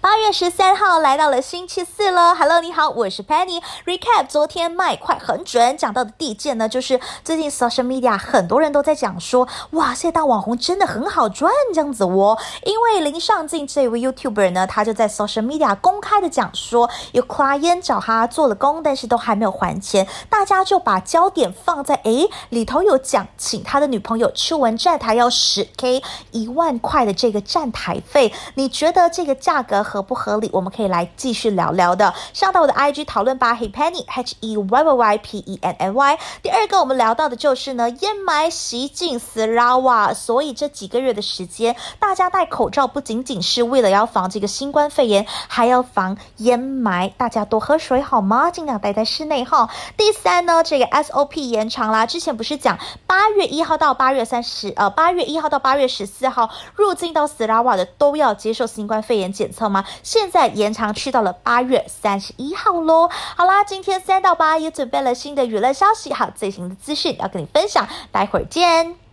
八月十三号来到了星期四了，Hello，你好，我是 Penny。Recap 昨天卖快很准，讲到的第一件呢，就是最近 social media 很多人都在讲说，哇，现在当网红真的很好赚这样子哦。因为林上镜这位 YouTuber 呢，他就在 social media 公开的讲说，有 client 找他做了工，但是都还没有还钱，大家就把焦点放在，诶，里头有讲请他的女朋友去文站台要十 K 一万块的这个站台费，你觉得这个价格？合不合理？我们可以来继续聊聊的。上到我的 IG 讨论吧，Hey Penny H E Y Y Y P E N N Y。第二个我们聊到的就是呢，烟霾袭进斯拉瓦，所以这几个月的时间，大家戴口罩不仅仅是为了要防这个新冠肺炎，还要防烟霾。大家多喝水好吗？尽量待在室内哈。第三呢，这个 SOP 延长啦。之前不是讲八月一号到八月三十，呃，八月一号到八月十四号入境到斯拉瓦的都要接受新冠肺炎检测吗？现在延长去到了八月三十一号喽。好啦，今天三到八也准备了新的娱乐消息，还有最新的资讯要跟你分享，待会儿见。